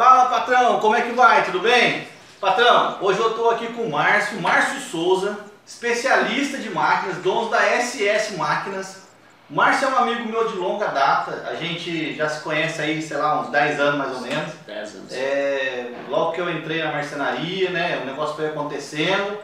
Fala patrão, como é que vai? Tudo bem? Patrão, hoje eu estou aqui com o Márcio, Márcio Souza, especialista de máquinas, dono da SS Máquinas. O Márcio é um amigo meu de longa data, a gente já se conhece aí, sei lá, uns 10 anos mais ou menos. 10 anos. É, logo que eu entrei na marcenaria, né, o negócio foi acontecendo,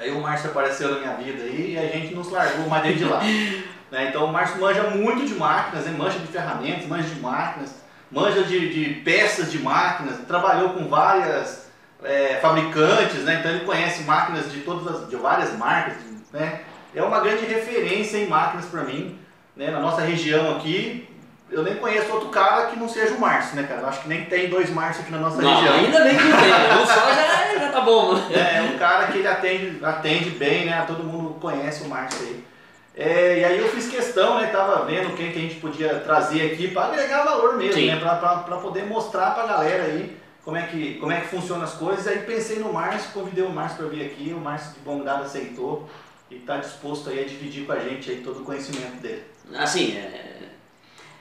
aí o Márcio apareceu na minha vida aí e a gente nos largou mais desde lá. né, então o Márcio manja muito de máquinas, né, manja de ferramentas, manja de máquinas, manja de, de peças de máquinas, trabalhou com várias é, fabricantes, né, então ele conhece máquinas de todas as, de várias marcas, né, é uma grande referência em máquinas para mim, né, na nossa região aqui, eu nem conheço outro cara que não seja o Márcio, né, cara? Eu acho que nem tem dois Márcio aqui na nossa Não, região. ainda bem que não tem. Um só já, já tá bom. né? É, é um cara que ele atende, atende bem, né? Todo mundo conhece o Márcio aí. É, e aí eu fiz questão, né? Tava vendo quem que a gente podia trazer aqui para agregar valor mesmo, Sim. né? Para poder mostrar pra galera aí como é, que, como é que funcionam as coisas. Aí pensei no Márcio, convidei o Márcio para vir aqui, o Márcio de bom grado aceitou e está disposto aí a dividir com a gente aí todo o conhecimento dele. Assim, é,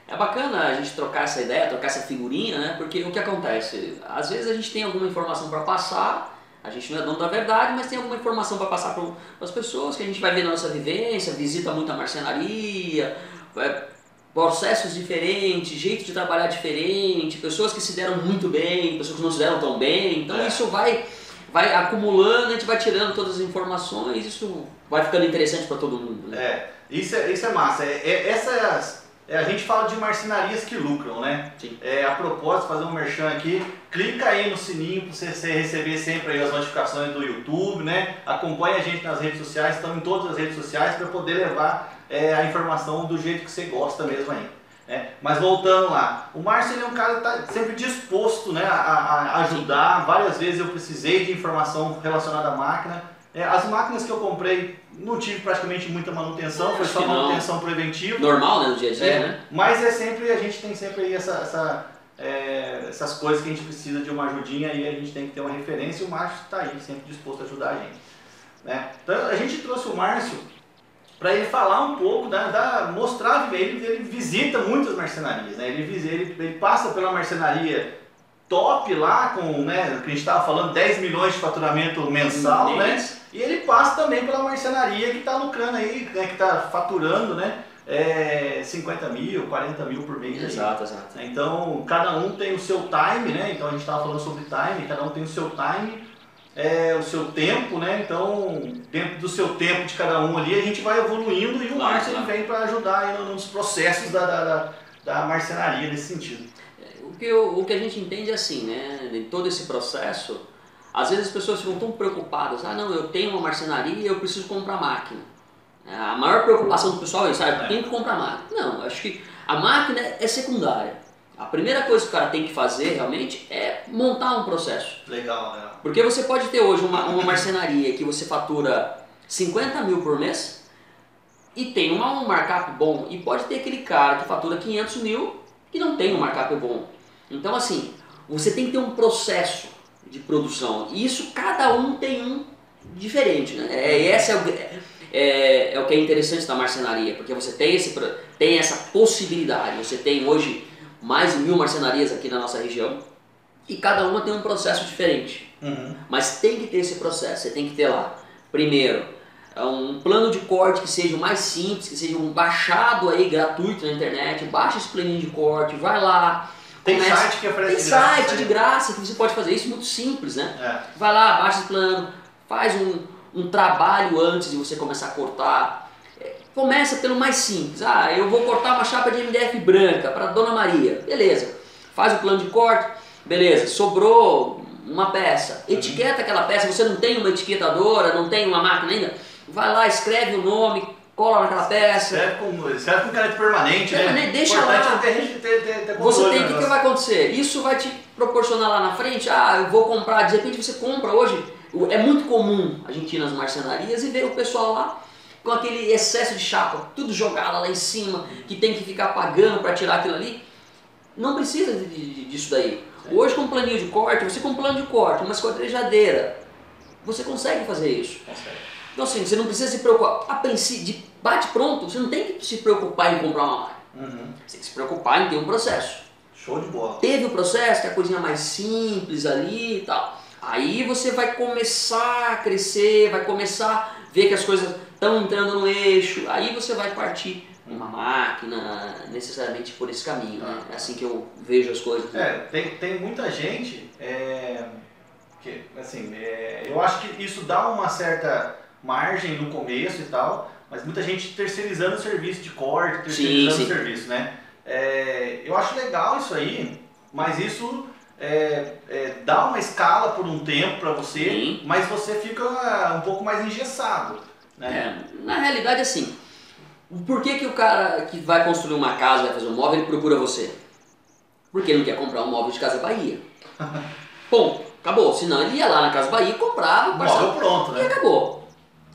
é bacana a gente trocar essa ideia, trocar essa figurinha, né? Porque o que acontece? Às vezes a gente tem alguma informação para passar, a gente não é dono da verdade, mas tem alguma informação para passar para as pessoas que a gente vai ver na nossa vivência, visita muita marcenaria, é, processos diferentes, jeito de trabalhar diferente, pessoas que se deram muito bem, pessoas que não se deram tão bem. Então É. isso vai vai acumulando, a gente vai tirando todas as informações, isso vai ficando interessante para todo mundo. Né? É, isso é, isso é massa. É, é- essas, é, a gente fala de marcenarias que lucram, né? Sim. É, a propósito, fazer um merchan aqui, clica aí no sininho para você, receber sempre as notificações do YouTube, né? Acompanhe a gente nas redes sociais, estamos em todas as redes sociais para poder levar é, a informação do jeito que você gosta mesmo aí. né? Mas voltando lá, o Márcio ele é um cara que está sempre disposto né, a, a- a ajudar. Várias vezes eu precisei de informação relacionada à máquina. É, as máquinas que eu comprei não tive praticamente muita manutenção, foi só que não. manutenção preventiva. Normal, né, no dia a dia, É, né? Mas é sempre, a gente tem sempre aí essa, essa, é, essas coisas que a gente precisa de uma ajudinha e a gente tem que ter uma referência e o Márcio está aí, sempre disposto a ajudar a gente. Né? Então a gente trouxe o Márcio para ele falar um pouco, da, da- mostrar, ele, ele visita muitas marcenarias, né? ele, ele, ele passa pela marcenaria top lá, com, né, que a gente estava falando, 10 milhões de faturamento mensal, né? E ele passa também pela marcenaria que está lucrando aí, né, que está faturando, né? É, 50 mil, 40 mil por mês. aí. Exato, exato. Então, cada um tem o seu time, né? Então, a gente estava falando sobre time, cada um tem o seu time, é, o seu tempo, né? Então, dentro do seu tempo de cada um ali, a gente vai evoluindo e o Claro, Márcio claro. vem para ajudar aí no- nos processos da, da, da, da marcenaria nesse sentido. O que, eu- o que a gente entende é assim, né? Em todo esse processo, às vezes as pessoas ficam tão preocupadas. Ah, não, eu tenho uma marcenaria e eu preciso comprar máquina. É, A maior preocupação do pessoal é isso, ah, É. tenho que comprar máquina. Não, acho que a máquina é secundária. A primeira coisa que o cara tem que fazer realmente é montar um processo. Legal, legal. Porque você pode ter hoje uma, uma marcenaria que você fatura 50 mil por mês e tem uma, um markup bom. E pode ter aquele cara que fatura 500 mil que não tem um markup bom. Então, assim, você tem que ter um processo de produção. E isso cada um tem um diferente. Né? É, essa é, o, é, é o que é interessante da marcenaria, porque você tem, esse, tem essa possibilidade. Você tem hoje mais de mil marcenarias aqui na nossa região e cada uma tem um processo diferente. Uhum. Mas tem que ter esse processo, você tem que ter lá. Primeiro, é um plano de corte que seja o mais simples, que seja um baixado aí gratuito na internet, baixa esse planinho de corte, vai lá. Tem começa- site que oferece Tem de graça, site né? de graça que você pode fazer isso muito simples, né? É. Vai lá, baixa esse plano, faz um, um trabalho antes de você começar a cortar. É, Começa pelo mais simples. Ah, eu vou cortar uma chapa de MDF branca para Dona Maria. Beleza. Faz o plano de corte. Beleza. Sobrou uma peça. Etiqueta aquela peça. Você não tem uma etiquetadora, não tem uma máquina ainda. Vai lá, escreve o nome, cola naquela peça. Serve com, serve com caneta permanente, Permanente, né? deixa Importante lá. é ter, ter, ter, ter Você tem, do o que, que negócio. vai acontecer? Isso vai te proporcionar lá na frente, ah, eu vou comprar, de repente você compra hoje, é muito comum a gente ir nas marcenarias e ver o pessoal lá com aquele excesso de chapa, tudo jogado lá em cima, que tem que ficar pagando para tirar aquilo ali. Não precisa de- de- disso daí. Hoje com um planinho de corte, você com um plano de corte, uma esquadrejadeira, você consegue fazer isso. Consegue. Então assim, você não precisa se preocupar, a princípio, de bate pronto, você não tem que se preocupar em comprar uma máquina. Uhum. Você tem que se preocupar em ter um processo. Show de bola. Teve o processo, que é a coisinha mais simples ali e tal. Aí você vai começar a crescer, vai começar a ver que as coisas estão entrando no eixo. Aí você vai partir uma máquina necessariamente por esse caminho. Né? É assim que eu vejo as coisas. É, tem, tem muita gente é, que, assim, é, eu acho que isso dá uma certa margem no começo e tal, mas muita gente terceirizando o serviço de corte, terceirizando sim, sim. o serviço, né? É, eu acho legal isso aí, mas isso é, é, dá uma escala por um tempo para você, sim. mas você fica um pouco mais engessado. Né? É, na realidade, assim, por que, que o cara que vai construir uma casa, vai fazer um móvel, ele procura você? Porque ele não quer comprar um móvel de Casa Bahia. Bom, acabou. Senão ele ia lá na Casa Bahia, comprava, móvel pronto, né? E acabou.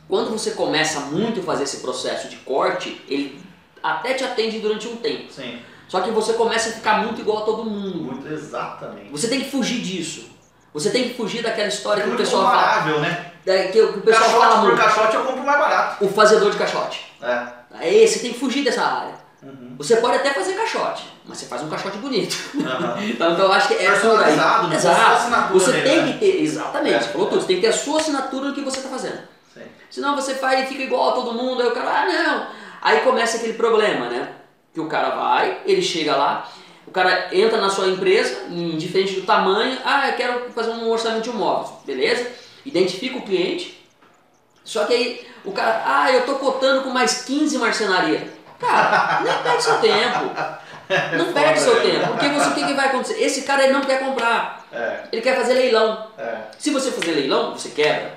Quando você começa muito a fazer esse processo de corte, ele até te atende durante um tempo. Sim. Só que você começa a ficar muito igual a todo mundo. Muito exatamente. Você tem que fugir disso. Você tem que fugir daquela história é que o pessoal fala. né? É, que, o pessoal caixote fala por muito. caixote eu compro mais barato. O fazedor de caixote. É. É esse, tem que fugir dessa área. Uhum. Você pode até fazer caixote, mas você faz um caixote bonito. Uhum. então, eu acho que é Personalizado, né? Exato. Você dele, tem né? que ter, exatamente, É. você falou tudo, você tem que ter a sua assinatura no que você está fazendo. Senão você faz e fica igual a todo mundo, aí o cara, ah não. Aí começa aquele problema, né? Que o cara vai, ele chega lá, o cara entra na sua empresa, indiferente do tamanho, ah, eu quero fazer um orçamento de imóveis, beleza? Identifica o cliente, só que aí o cara, ah, eu tô cotando com mais 15 marcenaria. Cara, nem perde seu tempo. Não perde seu né? tempo. Porque você, o que, que vai acontecer? Esse cara ele não quer comprar. É, Ele quer fazer leilão. é, Se você fazer leilão, você quebra.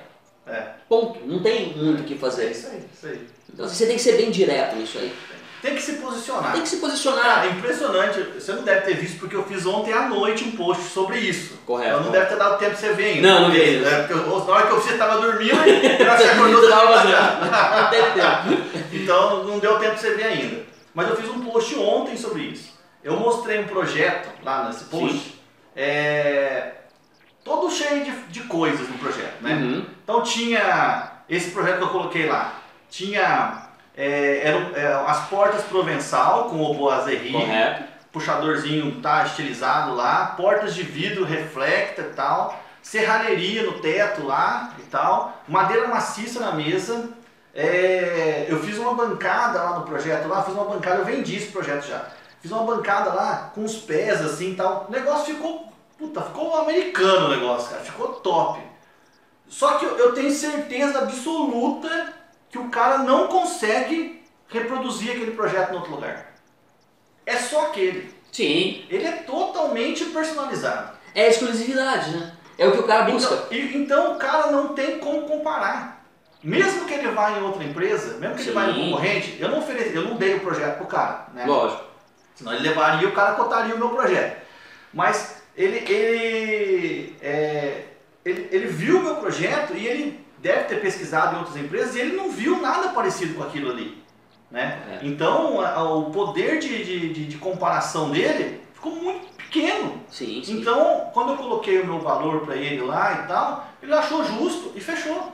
É. Ponto. Não tem muito o que É fazer. isso aí, isso aí. Então você tem que ser bem direto nisso aí. Tem que se posicionar. Tem que se posicionar. Cara, é impressionante. Você não deve ter visto porque eu fiz ontem à noite um post sobre isso. Correto. Eu não deve ter dado tempo pra você ver ainda. Não, não vi. É, porque eu- na hora que eu fiz, você tava dormindo e você acordou, você tava. Não teve tempo. Então não deu tempo pra você ver ainda. Mas eu fiz um post ontem sobre isso. Eu mostrei um projeto lá nesse post, é, todo cheio de, de coisas no projeto, né? Uhum. Então tinha esse projeto que eu coloquei lá, tinha é, eram, é, as portas provençal com o boazerri, puxadorzinho tá estilizado lá, portas de vidro reflecta e tal, serralheria no teto lá e tal, madeira maciça na mesa. É, eu fiz uma bancada lá no projeto lá, fiz uma bancada, eu vendi esse projeto já. Fiz uma bancada lá com os pés assim e tal. O negócio ficou, puta, ficou americano o negócio, cara, ficou top. Só que eu, eu tenho certeza absoluta que o cara não consegue reproduzir aquele projeto em outro lugar. É só aquele. Sim. Ele é totalmente personalizado. É exclusividade, né? É o que o cara busca. Então, e- então o cara não tem como comparar. Mesmo que ele vá em outra empresa, mesmo que Sim. ele vá em um concorrente, eu não ofereci, eu não dei o projeto pro cara, né? Lógico. Senão ele levaria o cara cotaria o meu projeto. Mas ele, ele, é, ele, ele viu o meu projeto e ele deve ter pesquisado em outras empresas e ele não viu nada parecido com aquilo ali. Né? É. Então a- a- o poder de, de, de- de comparação dele ficou muito pequeno. Sim, sim. Então, quando eu coloquei o meu valor para ele lá e tal, ele achou justo e fechou.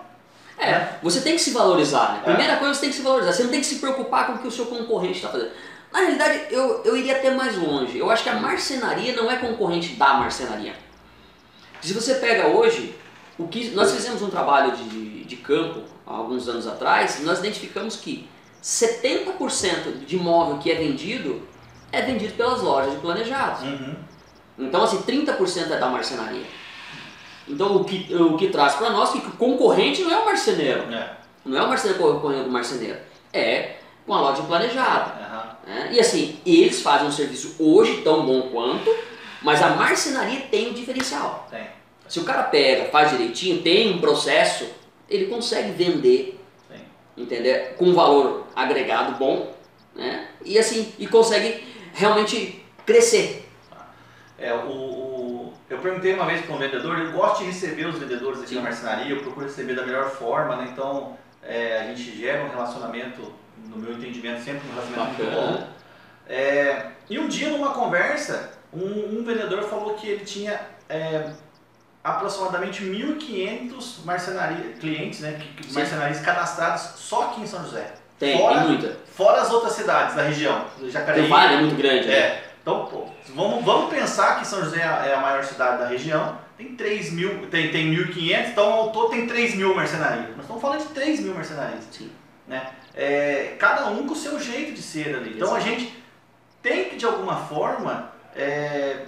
É, você tem que se valorizar, né? É. Primeira coisa, você tem que se valorizar. Você não tem que se preocupar com o que o seu concorrente está fazendo. Na realidade, eu, eu iria até mais longe. Eu acho que a marcenaria não é concorrente da marcenaria. Se você pega hoje, o que nós fizemos um trabalho de, de campo há alguns anos atrás, nós identificamos que 70% de imóvel que é vendido é vendido pelas lojas de planejados. Uhum. Então, assim, 30% é da marcenaria. Então, o que, o que traz para nós que o concorrente não é o marceneiro. É. Não é o marceneiro concorrendo com o marceneiro. É com a loja planejada. Aham. né? E assim, eles fazem um serviço hoje tão bom quanto, mas a marcenaria tem um diferencial. Tem. Se o cara pega, faz direitinho, tem um processo, ele consegue vender, Tem. entender? Com um valor agregado bom, né? E assim, e consegue realmente crescer. É, o, o- eu perguntei uma vez para um vendedor, eu gosto de receber os vendedores aqui Sim. na marcenaria, eu procuro receber da melhor forma, né? Então é, a gente gera um relacionamento, no meu entendimento, sempre um relacionamento muito bom. É, e um dia numa conversa, um, um vendedor falou que ele tinha é, aproximadamente 1.500 marcenaria, clientes, né? Sim. Marcenarias cadastrados só aqui em São José. Tem, Fora- tem muita. Fora as outras cidades da região, Jacareí. Tem vale é muito grande, né? É, Então, pô, vamos, vamos pensar que São José é a maior cidade da região, tem 3 mil, tem, tem 1.500, então ao todo tem 3 mil marcenarias. Nós estamos falando de 3 mil marcenarias. Sim. Né? É, cada um com o seu jeito de ser ali. Então a Exato. gente tem que, de alguma forma, é,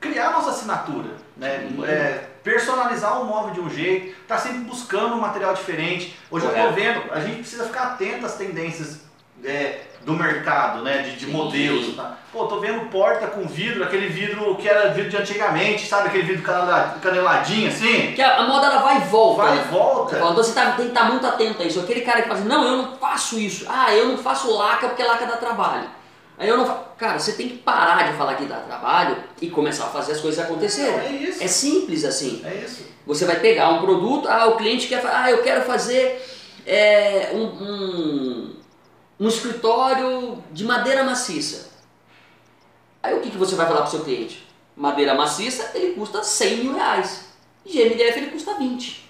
criar nossa assinatura. Né? É, personalizar o móvel de um jeito, tá sempre buscando um material diferente. Hoje eu Correto. estou vendo, a gente precisa ficar atento às tendências é, do mercado, né? De, de modelos. Tá? Pô, tô vendo porta com vidro, aquele vidro que era vidro de antigamente, sabe? Aquele vidro canela- caneladinho assim. Porque a, a moda ela vai e volta. Vai e né? volta. Então você tá- tem que estar muito atento a isso. Aquele cara que fala assim, não, eu não faço isso. Ah, eu não faço laca porque laca dá trabalho. Aí eu não fa... Cara, você tem que parar de falar que dá trabalho e começar a fazer as coisas acontecerem. É isso. É simples assim. É isso. Você vai pegar um produto, ah, o cliente quer ah, eu quero fazer é, um, um, um escritório de madeira maciça. Aí o que, que você vai falar para o seu cliente? Madeira maciça, ele custa 100 mil reais. E GMDF ele custa 20.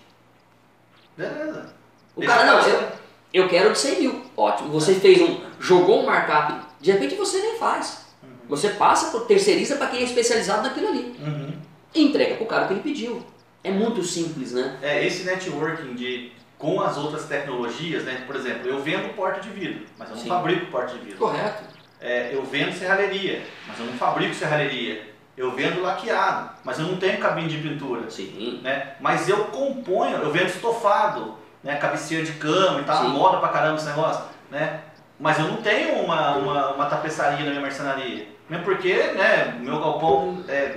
Beleza. O Esse cara, não, eu, eu quero de 100 mil. Ótimo. Você fez um, jogou um markup, de repente você nem faz. Você passa, por- terceiriza para quem é especializado naquilo ali. Uhum. E entrega para o cara que ele pediu. É muito simples, né? É, esse networking de, com as outras tecnologias, né? Por exemplo, eu vendo porta de vidro, mas eu não Sim. fabrico porta de vidro. Correto. É, eu vendo serralheria, mas eu não fabrico serralheria. Eu vendo laqueado, mas eu não tenho cabine de pintura. Sim. Né? Mas eu componho, eu vendo estofado, né? cabeceira de cama e tal, Sim. moda pra caramba esse negócio. Né? Mas eu não tenho uma, uma, uma tapeçaria na minha marcenaria. Mesmo porque né, o meu galpão é,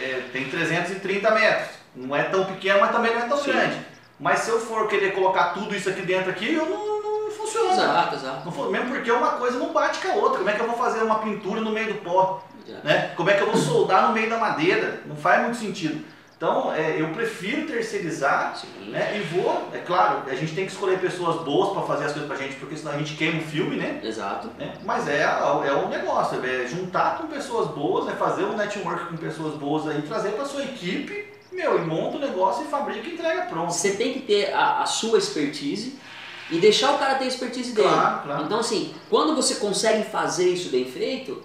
é, tem 330 metros. Não é tão pequeno, mas também não é tão Sim. grande. Mas se eu for querer colocar tudo isso aqui dentro aqui, eu não, não funciona. Exato, exato. Não mesmo porque uma coisa não bate com a outra. Como é que eu vou fazer uma pintura no meio do pó? Né? Como é que eu vou soldar no meio da madeira? Não faz muito sentido. Então, é, eu prefiro terceirizar né? e vou, é claro, a gente tem que escolher pessoas boas para fazer as coisas pra gente, porque senão a gente queima o filme, né? Exato. né? Mas é, é um negócio, é juntar com pessoas boas, é fazer um network com pessoas boas aí, trazer para sua equipe, meu, e monta o negócio e fabrica e entrega pronto. Você tem que ter a, a sua expertise e deixar o cara ter a expertise dele. Claro, claro. Então, assim, quando você consegue fazer isso bem feito,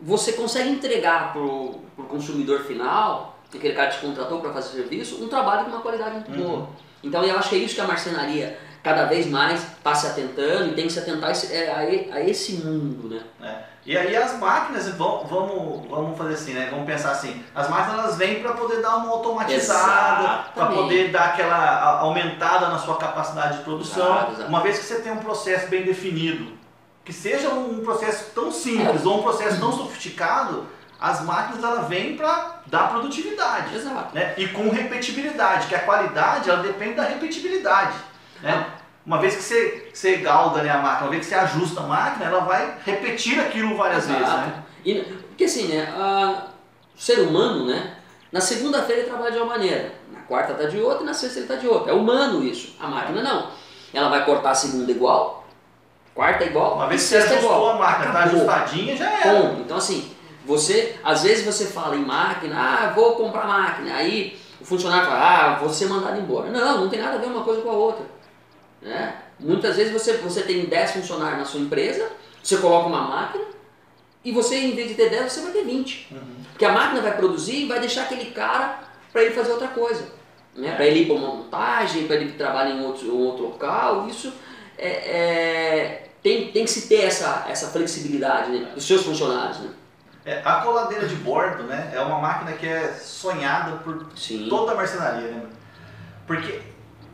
você consegue entregar pro, pro consumidor final, aquele cara que te contratou para fazer serviço, um trabalho com uma qualidade muito Uhum. boa. Então, eu acho que é isso que a marcenaria cada vez mais está se atentando e tem que se atentar a esse, é, a a esse mundo, né? É. E aí as máquinas, vão- vamos, vamos fazer assim, né? Vamos pensar assim, as máquinas elas vêm para poder dar uma automatizada, para poder dar aquela aumentada na sua capacidade de produção. Uma vez que você tem um processo bem definido, que seja um processo tão simples ou um processo tão sofisticado, as máquinas elas vêm para dar produtividade. Exato. né? E com repetibilidade, que a qualidade ela depende da repetibilidade. Né? Uma vez que você, você galga né, a máquina, uma vez que você ajusta a máquina, ela vai repetir aquilo várias vezes. Exato. Né? E, porque assim, né, a- o ser humano, né, na segunda-feira ele trabalha de uma maneira, na quarta tá de outra e na sexta ele tá de outra. É humano isso. A máquina não. Ela vai cortar a segunda igual, quarta igual, Uma vez que você ajustou igual. a máquina, tá Acabou. ajustadinha, já era. Ponto. Então assim, você, às vezes você fala em máquina, ah, vou comprar máquina, aí o funcionário fala, ah, vou ser mandado embora. Não, não tem nada a ver uma coisa com a outra. Né? Muitas vezes você, você tem 10 funcionários na sua empresa, você coloca uma máquina e você, em vez de ter 10, você vai ter 20. Uhum. Porque a máquina vai produzir e vai deixar aquele cara para ele fazer outra coisa. Né? Para ele ir para uma montagem, para ele trabalhar em outro, outro local. Isso é, é- tem, tem que se ter essa, essa flexibilidade né? dos seus funcionários. Né? É, a coladeira de bordo né, é uma máquina que é sonhada por Sim. toda a marcenaria. Né? Porque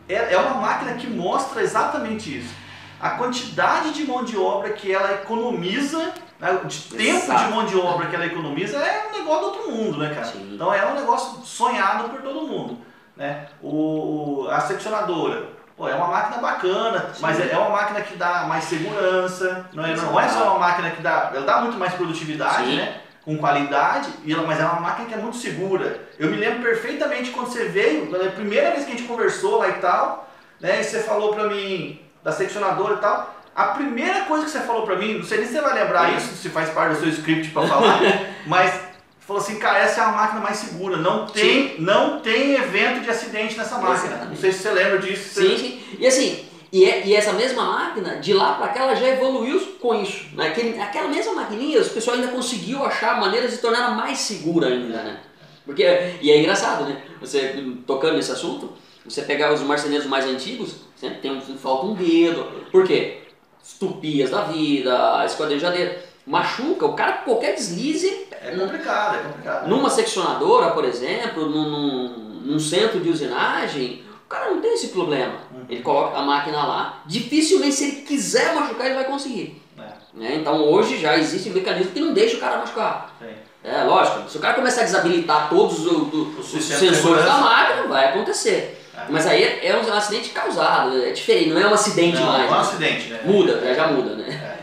é, é uma máquina que mostra exatamente isso. A quantidade de mão de obra que ela economiza, né, de tempo Exato. de mão de obra que ela economiza é um negócio do outro mundo, né, cara? Sim. Então é um negócio sonhado por todo mundo. Né? O, a seccionadora, pô, é uma máquina bacana, Sim. mas é é uma máquina que dá mais segurança, não é, não é só uma máquina que dá, ela dá muito mais produtividade, Sim. né? Com qualidade, e ela, mas é uma máquina que é muito segura. Eu me lembro perfeitamente quando você veio, a primeira vez que a gente conversou lá e tal, né? E você falou pra mim da seccionadora e tal. A primeira coisa que você falou pra mim, não sei nem se você vai lembrar Sim. isso, se faz parte do seu script pra falar, mas falou assim, cara, essa é a máquina mais segura. Não tem, não tem evento de acidente nessa máquina. Exatamente. Não sei se você lembra disso. Sim, sim. E assim, E, é, e essa mesma máquina, de lá para cá, ela já evoluiu com isso. Naquele, aquela mesma maquininha, os pessoal ainda conseguiu achar maneiras de torná-la mais segura ainda, né? Porque, e é engraçado, né? Você, tocando nesse assunto, você pegar os marceneiros mais antigos, sempre tem um, falta um dedo. Por quê? Estupias da vida, esquadrejadeira. Machuca, o cara, qualquer deslize... É complicado, é complicado. Numa seccionadora, por exemplo, num, num, num centro de usinagem, o cara não tem esse problema. Ele coloca a máquina lá, dificilmente se ele quiser machucar, ele vai conseguir. É. Né? Então hoje já existe um mecanismo que não deixa o cara machucar. Sim. É lógico, se o cara começar a desabilitar todos os, os, os sensores da máquina, vai acontecer. É. Mas aí é, é um acidente causado, é diferente, não é um acidente não, mais. Não é um né? acidente, né? Muda, já, já muda, né? É.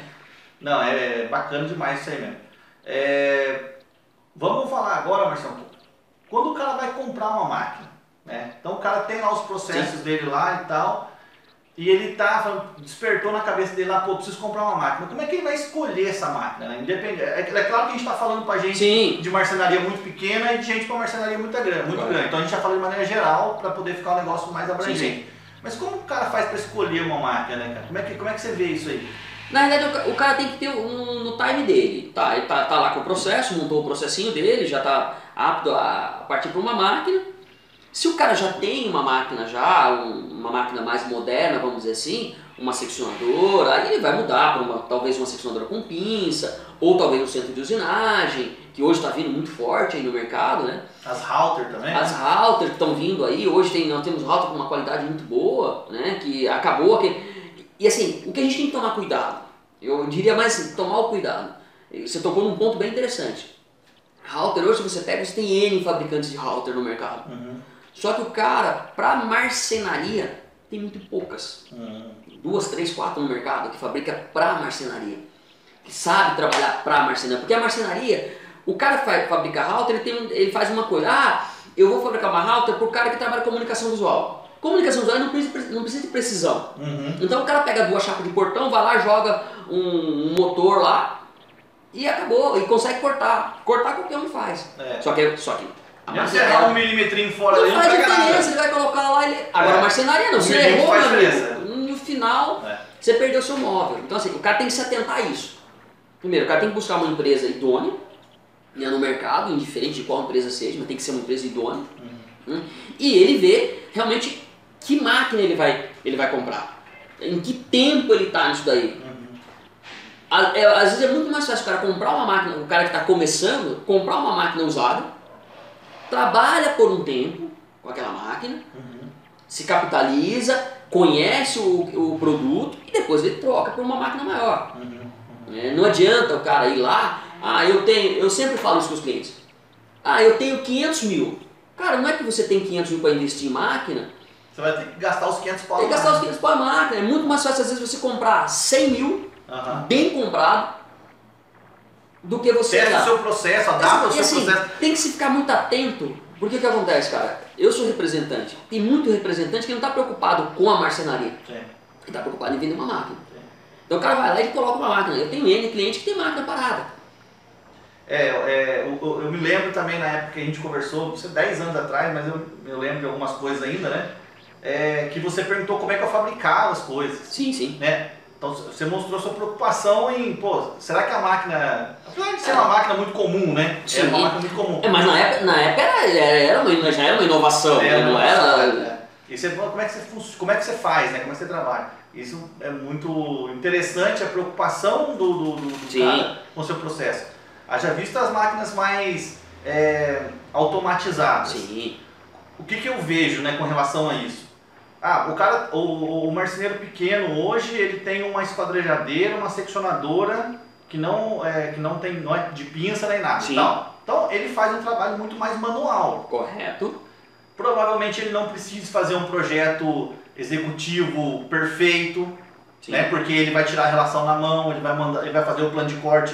Não, é bacana demais isso aí mesmo. É, vamos falar agora, Marcelo, quando o cara vai comprar uma máquina, né? Então o cara tem lá os processos Sim. dele lá e tal, e ele tá, despertou na cabeça dele lá, pô, preciso comprar uma máquina. Como é que ele vai escolher essa máquina? Né? Independente, é, é, claro que a gente está falando para gente Sim. de marcenaria muito pequena e de gente para marcenaria muito grande, muito grande. Então a gente já falou de maneira geral para poder ficar um negócio mais abrangente. Sim, Mas como o cara faz para escolher uma máquina, né, cara? Como é que, como é que você vê isso aí? Na verdade, o cara tem que ter um, no time dele. Tá? Ele tá, tá lá com o processo, montou o processinho dele, já está apto a partir para uma máquina se o cara já tem uma máquina já, uma máquina mais moderna, vamos dizer assim, uma seccionadora, aí ele vai mudar para uma, talvez uma seccionadora com pinça, ou talvez um centro de usinagem, que hoje está vindo muito forte aí no mercado, né? As Halter também? As Halter que estão vindo aí, hoje tem, nós temos Halter com uma qualidade muito boa, né? Que acabou aquele... E assim, o que a gente tem que tomar cuidado, eu diria mais assim, tomar o cuidado. Você tocou num ponto bem interessante. Halter, hoje você pega, você tem N fabricantes de Halter no mercado. Uhum. Só que o cara, para marcenaria, tem muito poucas. Uhum. Duas, três, quatro no mercado que fabrica para marcenaria. Que sabe trabalhar para marcenaria. Porque a marcenaria, o cara que fabrica router, ele, tem, ele faz uma coisa. Ah, eu vou fabricar uma router para o cara que trabalha com comunicação visual. Comunicação visual não precisa, não precisa de precisão. Uhum. Então o cara pega duas chapas de portão, vai lá, joga um, um motor lá e acabou. E consegue cortar. Cortar qualquer um faz. É. Só que, só que a você errar um milímetrinho fora não dele, não faz diferença, ele vai colocar lá ele. Agora, é. marcenaria não, você errou, meu amigo. No final, é. você perdeu seu móvel. Então, assim, o cara tem que se atentar a isso. Primeiro, o cara tem que buscar uma empresa idônea né, no mercado, indiferente de qual empresa seja, mas tem que ser uma empresa idônea. Uhum. Né, e ele vê realmente que máquina ele vai, ele vai comprar. Em que tempo ele está nisso daí. Uhum. É, às vezes é muito mais fácil o cara comprar uma máquina, o cara que está começando, comprar uma máquina usada trabalha por um tempo com aquela máquina, uhum. se capitaliza, conhece o, o produto e depois ele troca por uma máquina maior. Uhum. É, não adianta o cara ir lá, ah, eu tenho, eu sempre falo isso com os clientes, ah, eu tenho 500 mil. Cara, não é que você tem 500 mil para investir em máquina. Você vai ter que gastar os 500 para Tem que gastar os 500 para a máquina. É muito mais fácil às vezes você comprar 100 mil, uhum. bem comprado, do que você Testa o seu processo, adapta o seu assim, processo. Tem que se ficar muito atento. Porque que acontece, cara? Eu sou representante. Tem muito representante que não está preocupado com a marcenaria. Sim. Ele está preocupado em vender uma máquina. Sim. Então o cara vai lá e coloca uma máquina. Eu tenho N cliente que tem máquina parada. É, é eu, eu, me lembro também na época que a gente conversou, isso é 10 anos atrás, mas eu, eu lembro de algumas coisas ainda, né? É, que você perguntou como é que eu fabricava as coisas. Sim, sim. Né? Então você mostrou sua preocupação em, pô, será que a máquina. Apesar de ser uma máquina muito comum, né? Sim. É uma máquina muito comum. É, mas na época, na época era, era, uma, já era uma inovação, né? não era. É. E você, como, é que você, como é que você faz, né? Como é que você trabalha? Isso é muito interessante, a preocupação do, do, do, do cara com o seu processo. Haja visto as máquinas mais é, automatizadas. Sim. O que, que eu vejo né, com relação a isso? Ah, o cara, o, o marceneiro pequeno hoje ele tem uma esquadrejadeira, uma seccionadora que não é, que não tem não é de pinça nem nada. Sim. Então, então ele faz um trabalho muito mais manual. Correto. Provavelmente ele não precisa fazer um projeto executivo perfeito, Sim. né? Porque ele vai tirar a relação na mão, ele vai mandar, ele vai fazer o plano de corte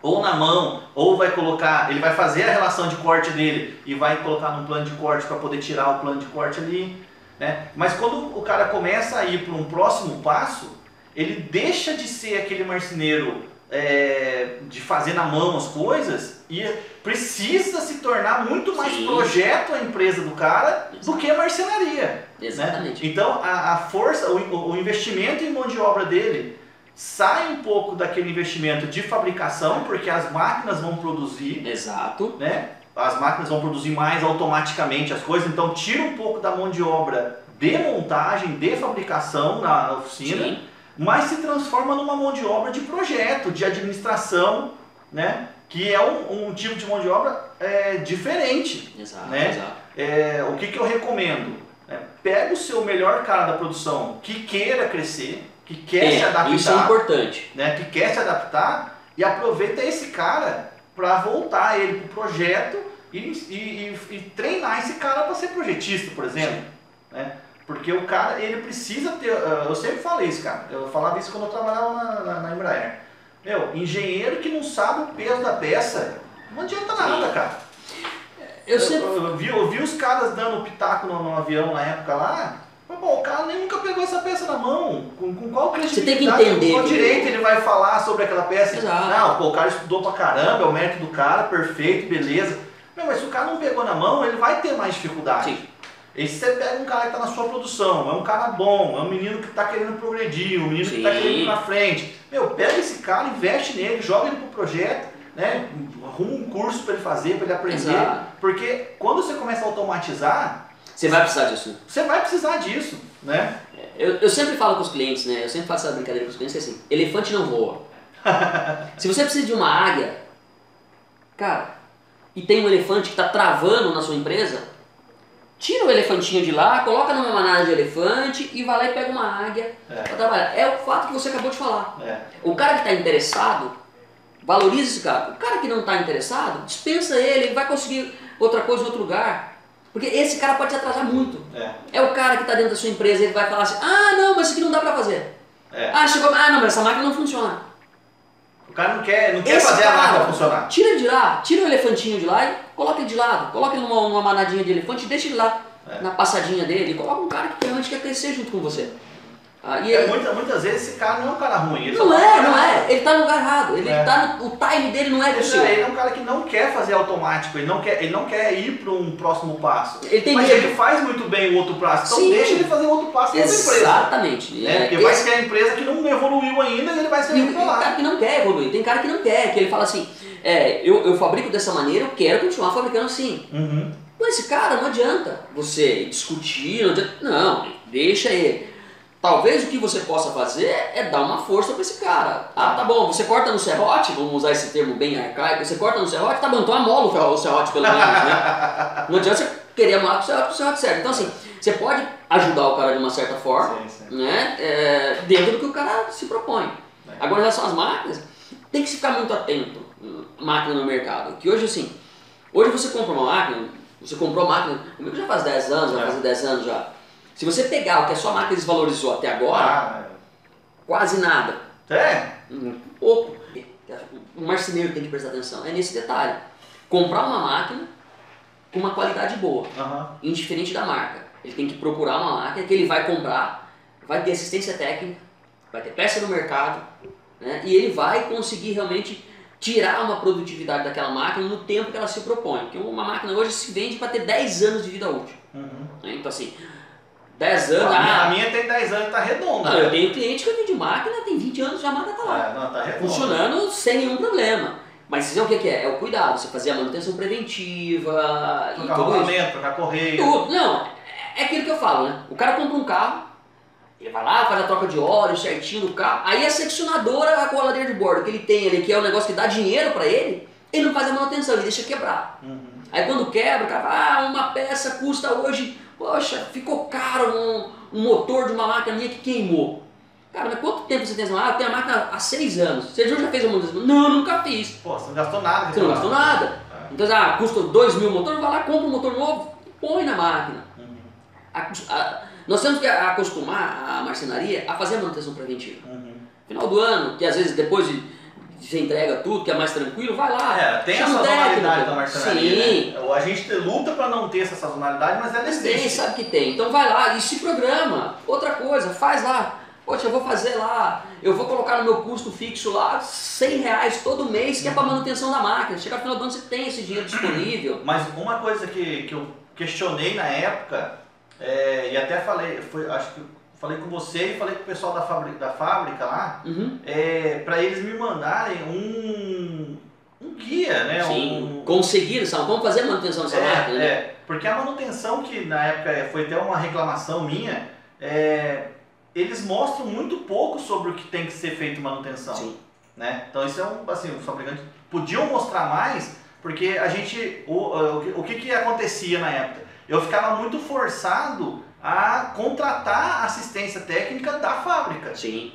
ou na mão, ou vai colocar, ele vai fazer a relação de corte dele e vai colocar no plano de corte para poder tirar o plano de corte ali. Né? Mas quando o cara começa a ir para um próximo passo, ele deixa de ser aquele marceneiro é, de fazer na mão as coisas e precisa se tornar muito mais Sim. projeto a empresa do cara do que a marcenaria. Exatamente. Né? Então a, a força, o, o investimento em mão de obra dele sai um pouco daquele investimento de fabricação, porque as máquinas vão produzir, Exato. né? As máquinas vão produzir mais automaticamente as coisas, então tira um pouco da mão de obra de montagem, de fabricação na, na oficina, Sim. mas se transforma numa mão de obra de projeto, de administração, né? Que é um, um tipo de mão de obra é, diferente. Exato, Né? exato. É, o que, que eu recomendo? É, pega o seu melhor cara da produção que queira crescer, que quer se É, adaptar, isso é importante. né, que quer se adaptar e aproveita esse cara para voltar ele pro projeto e, e, e- e treinar esse cara para ser projetista, por exemplo. Né? Porque o cara, ele precisa ter. Eu sempre falei isso, cara. Eu falava isso quando eu trabalhava na, na, na Embraer. Meu, engenheiro que não sabe o peso da peça, não adianta nada, cara. Eu sempre. Eu, eu vi, eu vi os caras dando pitaco no, no avião na época lá. Mas, Bom, o cara nem nunca pegou essa peça na mão. Com, com qual Você tem que credibilidade, entender com qual direito ele vai falar sobre aquela peça? Exato. Não, pô, o cara estudou pra caramba, é o mérito do cara, perfeito, beleza. Meu, mas se o cara não pegou na mão, ele vai ter mais dificuldade. Sim. E se você pega um cara que tá na sua produção, é um cara bom, é um menino que tá querendo progredir, um menino que tá Sim. querendo ir pra frente. Meu, pega esse cara, investe nele, joga ele pro projeto, né? Arruma um curso pra ele fazer, pra ele aprender. Exato. Porque quando você começa a automatizar, Você vai precisar disso. você vai precisar disso, né? Eu, eu sempre falo com os clientes, né? Eu sempre faço essa brincadeira com os clientes que é assim, elefante não voa. Se você precisa de uma águia, cara, e tem um elefante que está travando na sua empresa, tira o elefantinho de lá, coloca numa manada de elefante e vai lá e pega uma águia É. para trabalhar. É o fato que você acabou de falar. É. O cara que está interessado, valoriza esse cara. O cara que não está interessado, dispensa ele, ele vai conseguir outra coisa em outro lugar. Porque esse cara pode te atrasar muito. É. É o cara que está dentro da sua empresa, ele vai falar assim, ah não, mas isso aqui não dá para fazer. É. Ah, chegou, ah não, mas essa máquina não funciona. O cara não quer, não quer Esse fazer a cara, máquina funcionar. Tira ele de lá, tira o elefantinho de lá e coloca ele de lado. Coloca ele numa, numa manadinha de elefante e deixa ele lá, É. na passadinha dele. Coloca um cara que realmente quer crescer junto com você. Ah, É, ele- muita- muitas vezes esse cara não é um cara ruim. Não um é, não é. Ele tá no lugar errado. Ele É. tá no, o time dele não é Ele, possível. ele é um cara que não quer fazer automático, ele não quer, ele não quer ir para um próximo passo. Ele Mas medo. ele faz muito bem o outro passo, então Sim. deixa ele fazer o outro passo sua empresa. Exatamente. Né? É, Porque vai ser a empresa que não evoluiu ainda e ele vai ser tem cara que não quer evoluir, tem cara que não quer, que ele fala assim, é, eu, eu fabrico dessa maneira, eu quero continuar fabricando assim. Uhum. Com esse cara não adianta você discutir, não adianta, não, deixa ele. Talvez o que você possa fazer é dar uma força para esse cara. Ah, tá bom, você corta no serrote, vamos usar esse termo bem arcaico, você corta no serrote, tá bom, então amola o o serrote pelo menos, né? Não adianta você querer amolar pro serrote, pro serrote certo. Então assim, você pode ajudar o cara de uma certa forma, Sim, sim. né? é, dentro do que o cara se propõe. Agora, em relação às máquinas, tem que ficar muito atento, hum, máquina no mercado. Que hoje, assim, hoje você compra uma máquina, você comprou máquina, comigo já faz 10 anos, vai É. fazer 10 anos já. Se você pegar o que a sua máquina desvalorizou até agora, Ah, quase nada, é. um pouco. O marceneiro tem que prestar atenção, é nesse detalhe. Comprar uma máquina com uma qualidade boa Aham. indiferente da marca. Ele tem que procurar uma máquina que ele vai comprar, vai ter assistência técnica, vai ter peça no mercado, né? e ele vai conseguir realmente tirar uma produtividade daquela máquina no tempo que ela se propõe. Porque uma máquina hoje se vende para ter 10 anos de vida útil. Uhum. né? Então assim, 10 A anos, minha, ah, a minha tem 10 anos e tá redonda. eu né? tenho cliente que eu máquina, tem 20 anos, já a máquina está lá É, não, tá redonda. funcionando sem nenhum problema. Mas você sabe o que que é? É o cuidado, você fazer a manutenção preventiva Trocar rolamento, trocar correia. Tudo. Não, é aquilo que eu falo, né? O cara compra um carro, ele vai lá, faz a troca de óleo certinho do carro, aí a seccionadora, a coladeira de bordo que ele tem ali, que é o negócio que dá dinheiro pra ele, ele não faz a manutenção, ele deixa quebrar. Uhum. Aí quando quebra, o cara fala, ah, uma peça custa hoje, poxa, ficou caro um, um motor de uma máquina minha que queimou. Cara, mas quanto tempo você tem essa máquina? Ah, eu tenho a máquina há seis anos. Você já fez a manutenção? Não, nunca fiz. Pô, você não gastou nada. Você não gastou nada. É. Então, ah, custa 2 mil o motor, vai lá, compra um motor novo e põe na máquina. Uhum. Acos- a- nós temos que acostumar a marcenaria a fazer a manutenção preventiva. Uhum. Final do ano, que às vezes depois de você entrega tudo, que é mais tranquilo, vai lá. É, tem a sazonalidade da marcenaria, Sim. né? A gente luta pra não ter essa sazonalidade, mas ela tem, existe. sabe que tem. Então vai lá e se programa. Outra coisa, faz lá. Poxa, eu vou fazer lá, eu vou colocar no meu custo fixo lá 100 reais todo mês, que é para manutenção da máquina. Chegar no final do ano você tem esse dinheiro disponível. Mas uma coisa que, que eu questionei na época, é, e até falei, foi, acho que falei com você e falei com o pessoal da fábrica, da fábrica lá, Uhum. é, para eles me mandarem um, um guia, né? Sim, Um, conseguiram, sabe? Como fazer a manutenção dessa máquina, é, né? é, porque a manutenção que na época foi até uma reclamação minha, é, eles mostram muito pouco sobre o que tem que ser feito manutenção. Sim. Né? Então isso é um, assim, os fabricantes podiam mostrar mais, porque a gente, o, o, o que que acontecia na época? Eu ficava muito forçado a contratar assistência técnica da fábrica, Sim,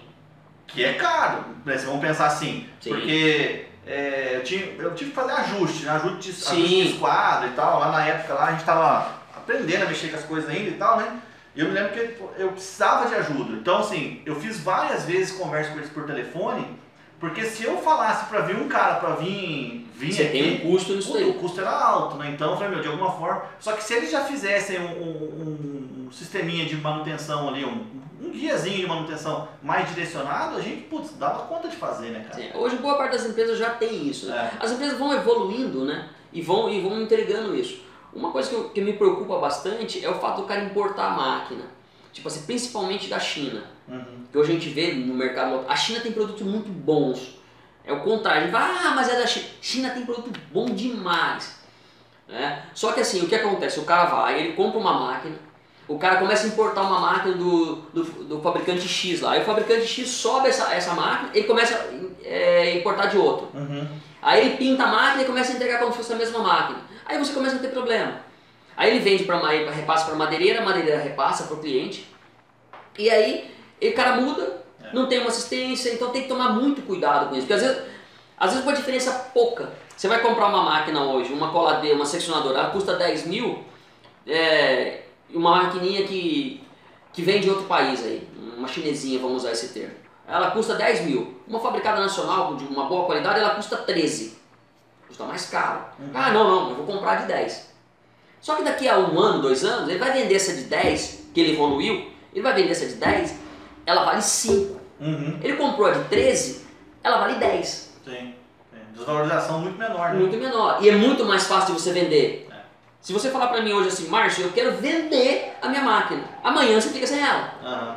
que é caro, né? Vocês vão pensar assim, Sim. porque é, eu, tinha, eu tive que fazer ajuste, né? ajuste, Sim. ajuste de esquadro e tal, lá na época lá a gente estava aprendendo a mexer com as coisas ainda e tal, né? E eu me lembro que eu precisava de ajuda. Então, assim, eu fiz várias vezes conversa com eles por telefone, porque se eu falasse para vir um cara para vir, vir você aqui, tem um custo nisso daí. o custo era alto, né? Então, falei, meu, de alguma forma. Só que se eles já fizessem um, um, um sisteminha de manutenção ali, um, um guiazinho de manutenção mais direcionado, a gente, putz, dava conta de fazer, né, cara? Sim, Hoje boa parte das empresas já tem isso. né? É. As empresas vão evoluindo, né? E vão, e vão entregando isso. Uma coisa que, eu- que me preocupa bastante é o fato do cara importar a máquina. Tipo assim, principalmente da China. Uhum. Que hoje a gente vê no mercado. A China tem produtos muito bons. É o contrário. A gente fala, ah, mas é da China. China tem produto bom demais. Né? Só que assim, o que acontece? O cara vai, ele compra uma máquina, o cara começa a importar uma máquina do, do, do fabricante X lá. Aí o fabricante X sobe essa, essa máquina, ele começa a é, importar de outro. Uhum. Aí ele pinta a máquina e começa a entregar como se fosse a mesma máquina. Aí você começa a ter problema. Aí ele vende para repassa para madeireira, a madeireira repassa para o cliente. E aí o cara muda, É. não tem uma assistência, então tem que tomar muito cuidado com isso. Porque às vezes, às vezes uma diferença pouca. Você vai comprar uma máquina hoje, uma coladeira, uma seccionadora, ela custa 10 mil, é, uma maquininha que, que vem de outro país aí, uma chinesinha, vamos usar esse termo. Ela custa 10 mil. Uma fabricada nacional de uma boa qualidade, ela custa 13. Custa mais caro. Uhum. Ah, não, não, eu vou comprar de 10. Só que daqui a um ano, dois anos, ele vai vender essa de 10, que ele evoluiu, ele vai vender essa de 10, ela vale 5. Uhum. Ele comprou a de 13, ela vale 10. Sim. Desvalorização muito menor, né? Muito menor. E é muito mais fácil de você vender. É. Se você falar pra mim hoje assim, Márcio, eu quero vender a minha máquina. Amanhã você fica sem ela. Aham.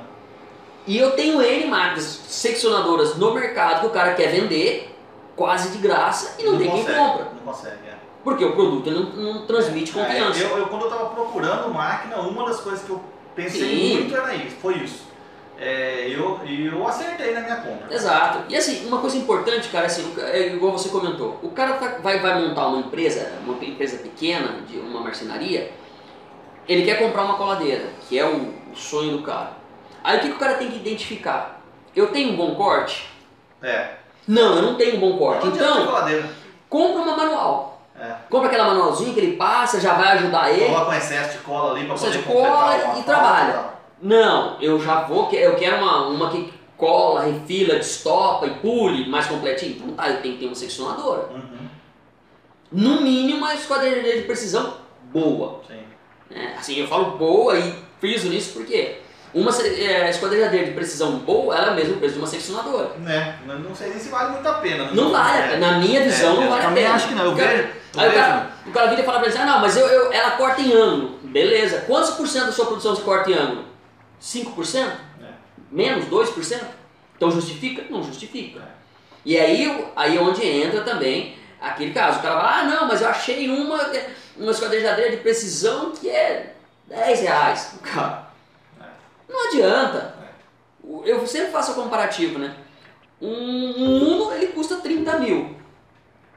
E eu tenho N máquinas seccionadoras no mercado que o cara quer vender quase de graça e não, tem consegue, quem compra. Não consegue, é. Porque o produto não, não transmite confiança. É, eu, eu, quando eu tava procurando máquina, uma das coisas que eu pensei Sim. muito era isso, foi isso. É, eu, e eu acertei na minha compra. Exato. E assim, uma coisa importante, cara, assim, é igual você comentou, o cara tá- vai, vai montar uma empresa, uma empresa pequena, de uma marcenaria, ele quer comprar uma coladeira, que é o, o sonho do cara. Aí o que, que o cara tem que identificar? Eu tenho um bom corte? É. Não, eu não tenho um bom corte. Não Então, compra uma manual. É. Compra aquela manualzinha que ele passa, já vai ajudar ele. Coloca um excesso de cola ali pra Excesso poder de cola e trabalha. tal. Não, eu já vou, que- eu quero uma, uma que cola, refila, destopa e pule mais completinho. Então tá, eu tenho que ter uma seccionadora. Uhum. No mínimo uma esquadrilha de precisão boa. Sim. né? Assim, eu falo boa e friso nisso porque uma se- é, esquadrilhadeira de precisão boa, ela é o mesmo preço de uma seccionadora. Né? Não- Não sei nem se vale muito a pena. Não vale, a É. na minha visão É, não eu vale a pena. acho que não. Eu O cara- vejo. eu Aí o cara, o cara vira e fala pra ele, ah, não, mas eu, eu- ela corta em ângulo. Beleza, quantos por cento da sua produção você corta em ângulo? 5%? É. Menos 2%? Então justifica? Não justifica. É. E aí, aí é onde entra também aquele caso. O cara fala, ah não, mas eu achei uma, uma esquadrilhadeira de precisão que é 10 reais. Cara, É. não adianta. Eu sempre faço o comparativo, né? Um, Uno ele custa 30 mil.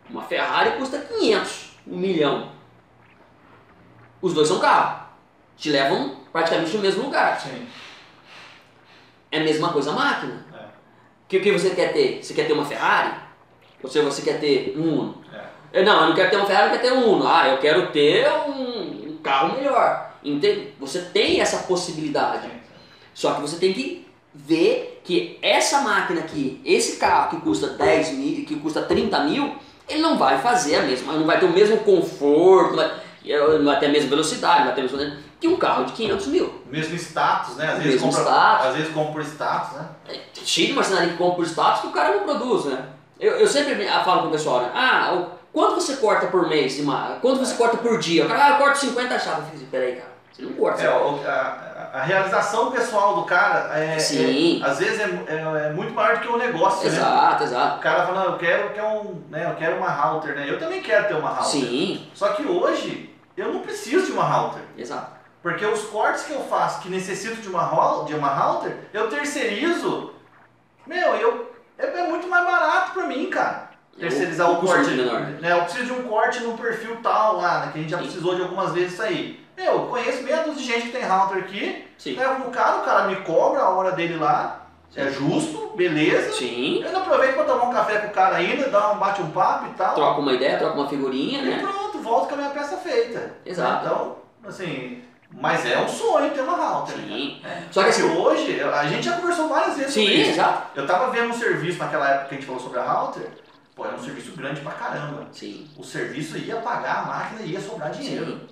Uma Ferrari custa 500, um milhão. Os dois são carros. Te levam praticamente no mesmo lugar. Sim. É a mesma coisa a máquina. É. O que, que você quer ter? Você quer ter uma Ferrari? Ou você quer ter um Uno? É. Eu, Não, eu não quero ter uma Ferrari, eu quero ter um Uno. Ah, eu quero ter um, um carro melhor. Entende? Você tem essa possibilidade. Só que você tem que ver que essa máquina aqui, esse carro que custa 10 mil, que custa 30 mil, ele não vai fazer a mesma, não vai ter o mesmo conforto. E é- não vai ter a mesma velocidade, não vai ter a mesma... que um carro de 500 mil. Mesmo status, né? Às vezes, Mesmo compra, status. às vezes compra por status, né? É cheio de marcenaria que compra por status que o cara não produz, né? Eu, eu sempre me- falo com o pessoal, né? Ah, o, quanto você corta por mês? Quanto você corta por dia? O cara, ah, eu corto 50 chaves. Assim, peraí, cara, você não corta. É, o- a, realização pessoal do cara é, Sim. é- às vezes é, é- é muito maior do que o negócio, né? Exato, exato. O cara fala, eu quero, eu quero um, né, eu quero uma router, né? Eu também quero ter uma router. Sim, Só que hoje eu não preciso de uma router. exato. Porque os cortes que eu faço que necessito de uma, rol- de uma router, eu terceirizo. Meu, eu, é, é muito mais barato pra mim, cara. Terceirizar É o, custo corte. menor. Né, eu preciso de um corte num perfil tal lá, né, que a gente já Sim. precisou de algumas vezes isso aí. Eu conheço meia dúzia de gente que tem router aqui, Sim. levo no cara, o cara me cobra a hora dele lá, é justo, beleza. Sim. Eu ainda aproveito pra tomar um café com o cara ainda, dar um bate um papo e tal. Troca uma ideia, troca uma figurinha, E né? pronto, volto com a minha peça feita. Exato. Então, assim, mas é um sonho ter uma router. Sim. né? Só que assim, hoje, a gente já conversou várias vezes sobre sim, isso. exato. Eu tava vendo um serviço naquela época que a gente falou sobre a router, pô, era um serviço grande pra caramba. Sim. O serviço ia pagar a máquina e ia sobrar dinheiro. Sim.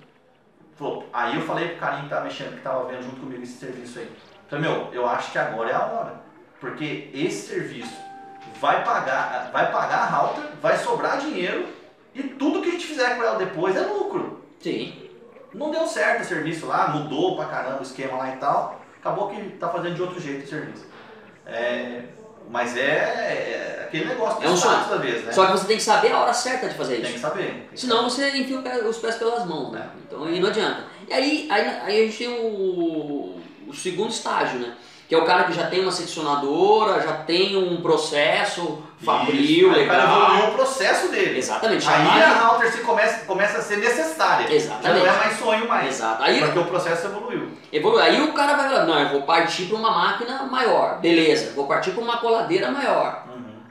Falou, aí eu falei pro carinha que tava mexendo, que tava vendo junto comigo esse serviço aí. Falei, meu, eu acho que agora é a hora. Porque esse serviço vai pagar, vai pagar a router, vai sobrar dinheiro e tudo que a gente fizer com ela depois é lucro. Sim. Não deu certo o serviço lá, mudou pra caramba o esquema lá e tal. Acabou que tá fazendo de outro jeito o serviço. É, mas é, é aquele negócio É um status da vez, né? Só que você tem que saber a hora certa de fazer Tem isso. que saber. tem que Senão você enfia os pés pelas mãos, né? Então aí não adianta. E aí, aí, aí a gente tem o, o segundo estágio, né? Que é o cara que já tem uma seccionadora, já tem um processo fabril, Isso. Aí O cara legal. evoluiu o processo dele. Exatamente. Aí a router se começa, começa a ser necessária. Exatamente. Já não é mais sonho mais. Exato. Aí, Porque o processo evoluiu. evolui. aí o cara vai falar, não, eu vou partir para uma máquina maior. Beleza, vou partir para uma coladeira maior.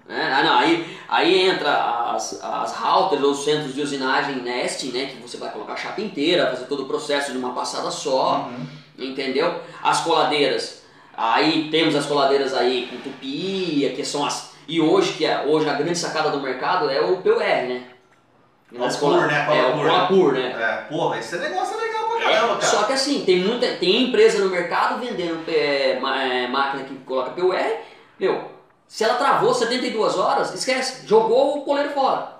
né? Ah, não, aí, aí entra as, as routers ou centros de usinagem nesting, né? Que você vai colocar a chapa inteira, fazer todo o processo de uma passada só. Uhum. entendeu? As coladeiras, aí temos as coladeiras aí com tupia, que são as e hoje que é hoje a grande sacada do mercado é o PUR, né? É o As PUR, cola- né? É o PUR, cola né? PUR, né? É, porra, esse negócio é legal pra caramba, cara. Só que assim, tem muita tem empresa no mercado vendendo é, é, máquina que coloca PUR, meu, se ela travou 72 horas, esquece, jogou o coleiro fora.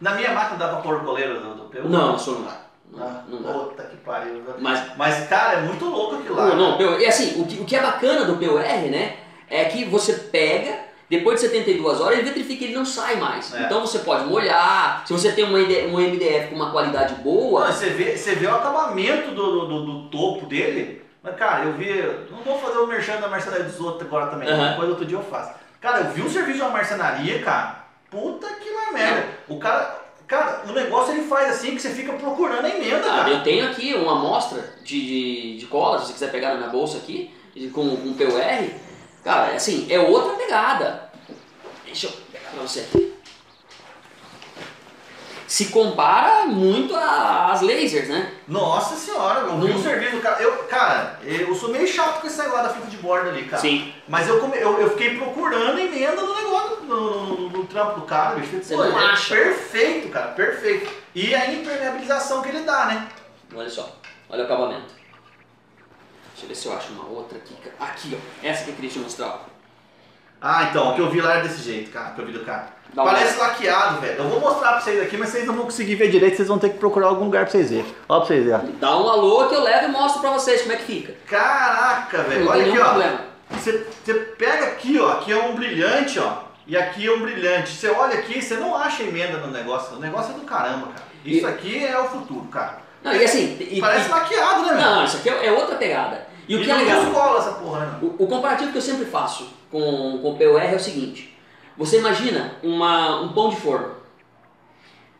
Na minha máquina dá pra pôr o coleiro do, do PU? Não, isso não dá. Ah, Não, não dá. Puta que pariu. Mas Mas, cara, é muito louco aquilo lá. Não, não, PUR, e assim, o que, o que é bacana do PUR, né, é que você pega, depois de 72 horas, ele vitrifica, ele não sai mais. É. Então você pode molhar, se você tem uma um MDF com uma qualidade boa, Não, você, vê, você vê o acabamento do, do, do topo dele. Mas, cara, eu vi. Não vou fazer o merchan da marcenaria dos outros agora também. Aham. Depois outro dia eu faço. Cara, eu vi um serviço de uma marcenaria, cara. Puta que lá merda. O cara. Cara, o negócio ele faz assim que você fica procurando a emenda, Ah, cara. eu tenho aqui uma amostra de, de, de cola, se você quiser pegar na minha bolsa aqui, com, com PUR. Cara, é assim, é outra pegada. Deixa eu pegar pra você aqui. Se compara muito às lasers, né? Nossa senhora, eu vi Não- um serviço cara. Eu, cara, eu sou meio chato com esse negócio da fita de borda ali, cara. Sim. Mas eu, eu, eu fiquei procurando emenda no negócio, no, no- no trampo do cara, bicho. Você Pô, não é acha? Perfeito, cara, perfeito. E a impermeabilização que ele dá, né? Olha só, olha o acabamento. Deixa eu ver se eu acho uma outra aqui. Aqui, ó. Essa que eu queria te mostrar. ó. Ah, então, o que eu vi lá era desse jeito, cara, que eu vi do cara. Dá uma Parece laqueado, velho. Eu vou mostrar pra vocês aqui, mas vocês não vão conseguir ver direito, vocês vão ter que procurar algum lugar pra vocês verem. Ó pra vocês verem. Dá um alô que eu levo e mostro pra vocês como é que fica. Caraca, velho. Olha aqui, ó. você pega aqui, ó, aqui é um brilhante, ó. E aqui é um brilhante. Você olha aqui, você não acha emenda no negócio. O negócio é do caramba, cara. Isso E- aqui é o futuro, cara. Não, e assim. e- Parece e- laqueado, né, meu? Não, isso aqui é é outra pegada. E o que é legal? descola essa porra, né? O, o comparativo que eu sempre faço com, com o PUR é o seguinte: você imagina uma, um pão de forma.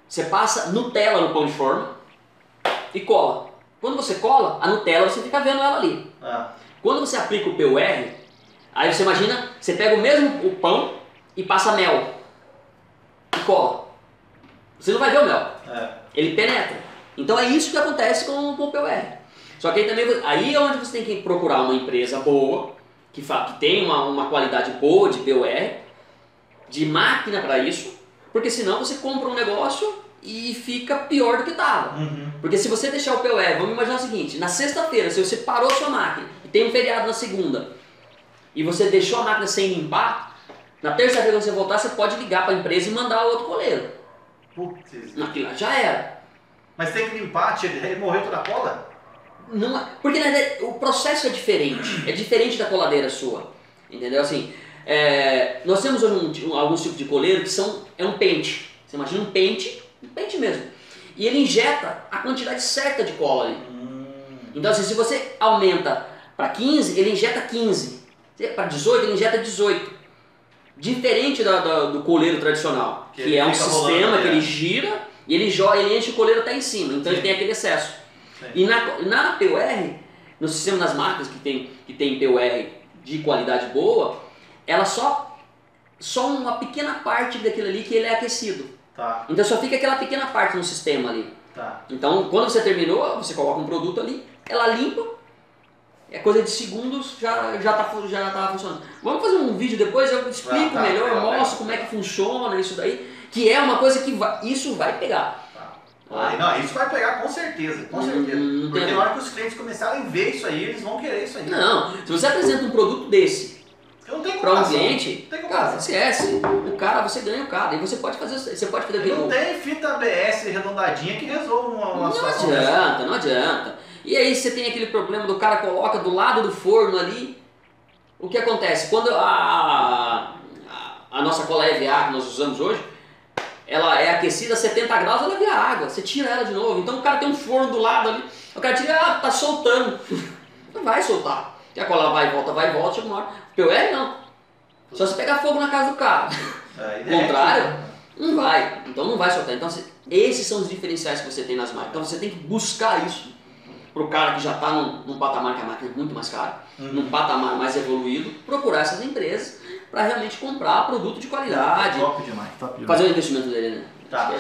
Você passa Nutella no pão de forma e cola. Quando você cola, a Nutella você fica vendo ela ali. Ah, Quando você aplica o PUR, aí você imagina, você pega o mesmo o pão e passa mel e cola. Você não vai ver o mel, é. ele penetra. Então é isso que acontece com, com o PUR. Só que aí também aí é onde você tem que procurar uma empresa boa, que, que tem uma, uma qualidade boa de PUR, de máquina para isso, porque senão você compra um negócio e fica pior do que estava. Uhum. Porque se você deixar o POE, vamos imaginar o seguinte, na sexta-feira, se você parou sua máquina e tem um feriado na segunda, e você deixou a máquina sem limpar, na terça-feira quando você voltar, você pode ligar para a empresa e mandar outro coleiro. Putz. Naquilo já era. Mas tem que limpar, ele morreu toda a cola? Não, é- porque verdade, o processo é diferente. É diferente da coladeira sua. Entendeu? Assim, é, nós temos hoje um, um, alguns tipos de coleiro que são, é um pente. Você imagina um pente, um pente mesmo. E ele injeta a quantidade certa de cola ali. Hum. Então, assim, se você aumenta para 15, ele injeta 15. Para 18, ele injeta 18. Diferente da- da- do coleiro tradicional, Que que, é um sistema rolando, que é. ele gira e ele, joga, ele enche o coleiro até em cima. Então Sim. ele tem aquele excesso. Sim. E na, na PUR, no sistema das máquinas que tem, que tem PUR de qualidade boa, ela só, só uma pequena parte daquilo ali que ele é aquecido. Tá, Então só fica aquela pequena parte no sistema ali. tá. Então, quando você terminou, você coloca um produto ali, ela limpa, é coisa de segundos, já, já, tá, já tá funcionando. Vamos fazer um vídeo depois, eu explico Ah, tá, melhor, legal, mostro legal. como é que funciona isso daí, que é uma coisa que vai, isso vai pegar. tá. Ah. Não, isso vai pegar com certeza, com Hum, certeza. não Porque na hora que os clientes começarem a ver isso aí, eles vão querer isso aí. Não, se você apresenta um produto desse Eu não para um cliente, Não cara, esquece. O cara, você ganha o cara. E você pode fazer, você pode fazer Não tem fita ABS arredondadinha que resolva uma, uma Não situação dessa. adianta, não adianta. E aí você tem aquele problema do cara coloca do lado do forno ali. O que acontece? Quando a, a, a nossa cola EVA que nós usamos hoje, ela é aquecida a 70 graus, ela vira água. Você tira ela de novo. Então o cara tem um forno do lado ali. O cara tira, ah, tá soltando. Não vai soltar. E a cola vai e volta, vai e volta, chega uma hora. POR não. Só se pegar fogo na casa do cara. É, Contrário? Não vai. Então não vai soltar. Então esses são os diferenciais que você tem nas máquinas. Então você tem que buscar isso para o cara que já está num, num patamar que a máquina é muito mais cara, Uhum. num patamar mais evoluído, procurar essas empresas para realmente comprar produto de qualidade, Top demais, top demais. fazer o investimento dele, né? Tá.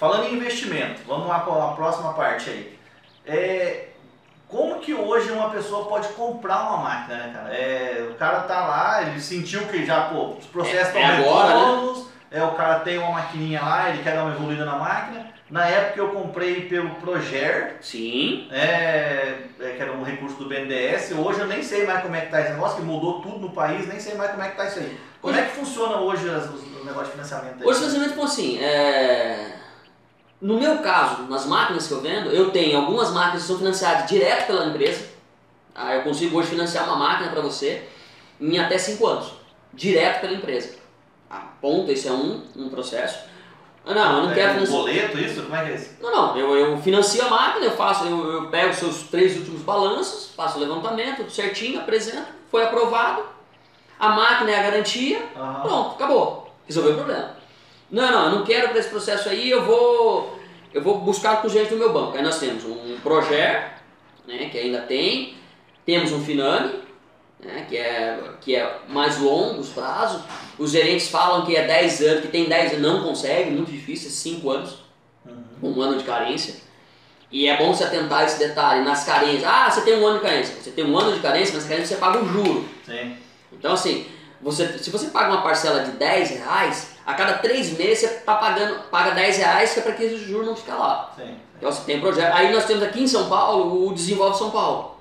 Falando em investimento, vamos lá para a próxima parte aí. É, como que hoje uma pessoa pode comprar uma máquina, né, cara? É, o cara tá lá, ele sentiu que já, pô, os processos É- estão é agora, bons, é, o cara tem uma maquininha lá, ele quer dar uma evoluída na máquina. Na época eu comprei pelo Proger, Sim. é, é, que era um recurso do BNDES. Hoje eu nem sei mais como é que tá esse negócio, que mudou tudo no país, nem sei mais como é que tá isso aí. Como é que funciona hoje as- os, os negócios de financiamento aí? Hoje o financiamento foi assim, é... no meu caso, nas máquinas que eu vendo, eu tenho algumas máquinas que são financiadas direto pela empresa. Ah, eu consigo hoje financiar uma máquina para você em até 5 anos, direto pela empresa. Ponto, esse é um, um processo. Ah, não, eu não é, quero um financiar. boleto, isso? Como é que é isso? Não, não, eu, eu financio a máquina, eu faço, eu, eu pego os seus três últimos balanços, faço o levantamento, tudo certinho, apresento, foi aprovado, a máquina é a garantia, Aham. Pronto, acabou. Resolveu o problema. Não, não, eu não quero para esse processo aí, eu vou eu vou buscar com o gerente do meu banco. Aí nós temos um Proger, né, que ainda tem, temos um Finame, né, que, é, que é mais longo os prazos. Os gerentes falam que é 10 anos, que tem 10 anos, não consegue, muito difícil, é 5 anos, Uhum. um ano de carência. E é bom você atentar esse detalhe nas carências. Ah, você tem um ano de carência. Você tem um ano de carência, mas carência você paga o juro. Sim. Então, assim, você, se você paga uma parcela de 10 reais, a cada três meses você tá pagando, paga 10 reais, que é para que esse juro não fique lá. Sim. Então, você tem projeto. Aí nós temos aqui em São Paulo o Desenvolve São Paulo,